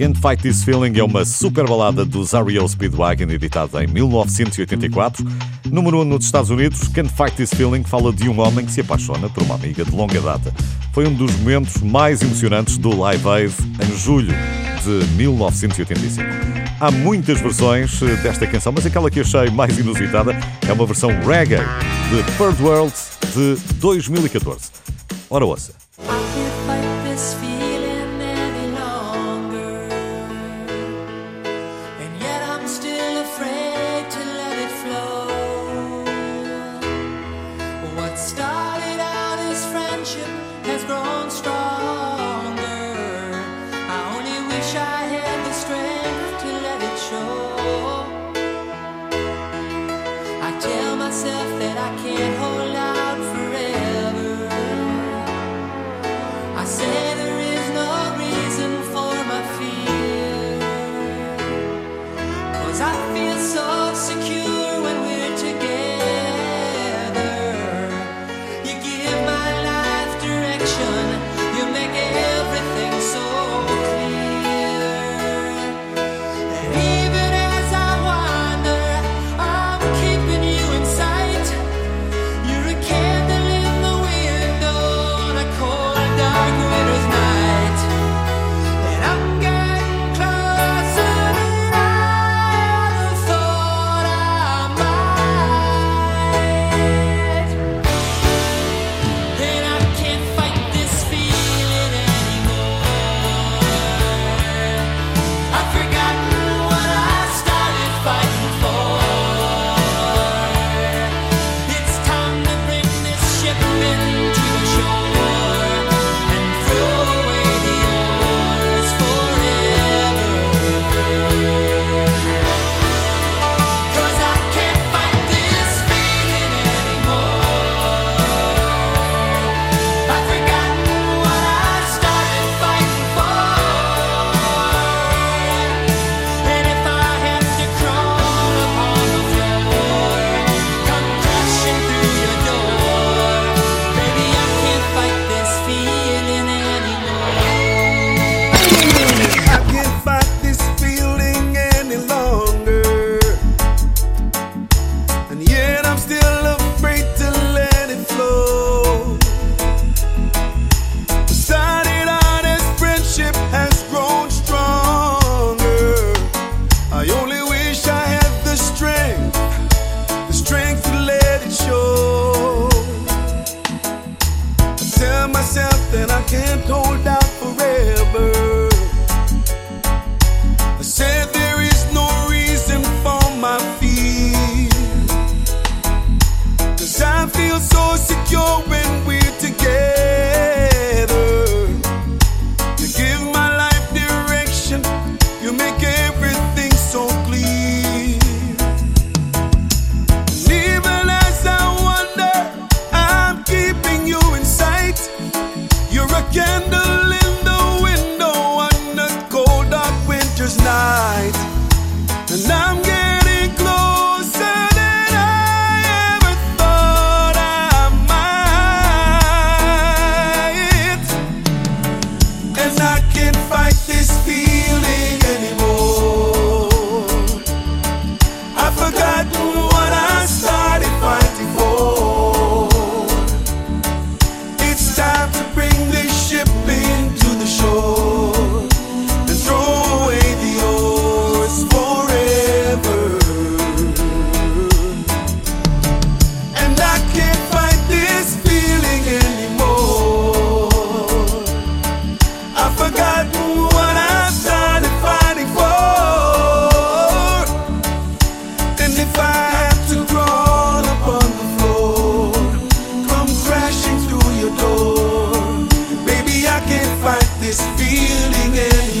Can't Fight This Feeling é uma super balada dos REO Speedwagon, editada em 1984. Número 1 um nos Estados Unidos, Can't Fight This Feeling fala de um homem que se apaixona por uma amiga de longa data. Foi um dos momentos mais emocionantes do Live Aid em julho de 1985. Há muitas versões eh, desta canção, mas aquela que achei mais inusitada é uma versão reggae de Third World de 2014. Ora ouça. that I can't hold out forever. I said. tell myself that I can't hold out forever. I said there is no reason for my fear. Cause I feel so secure. this feeling anymore.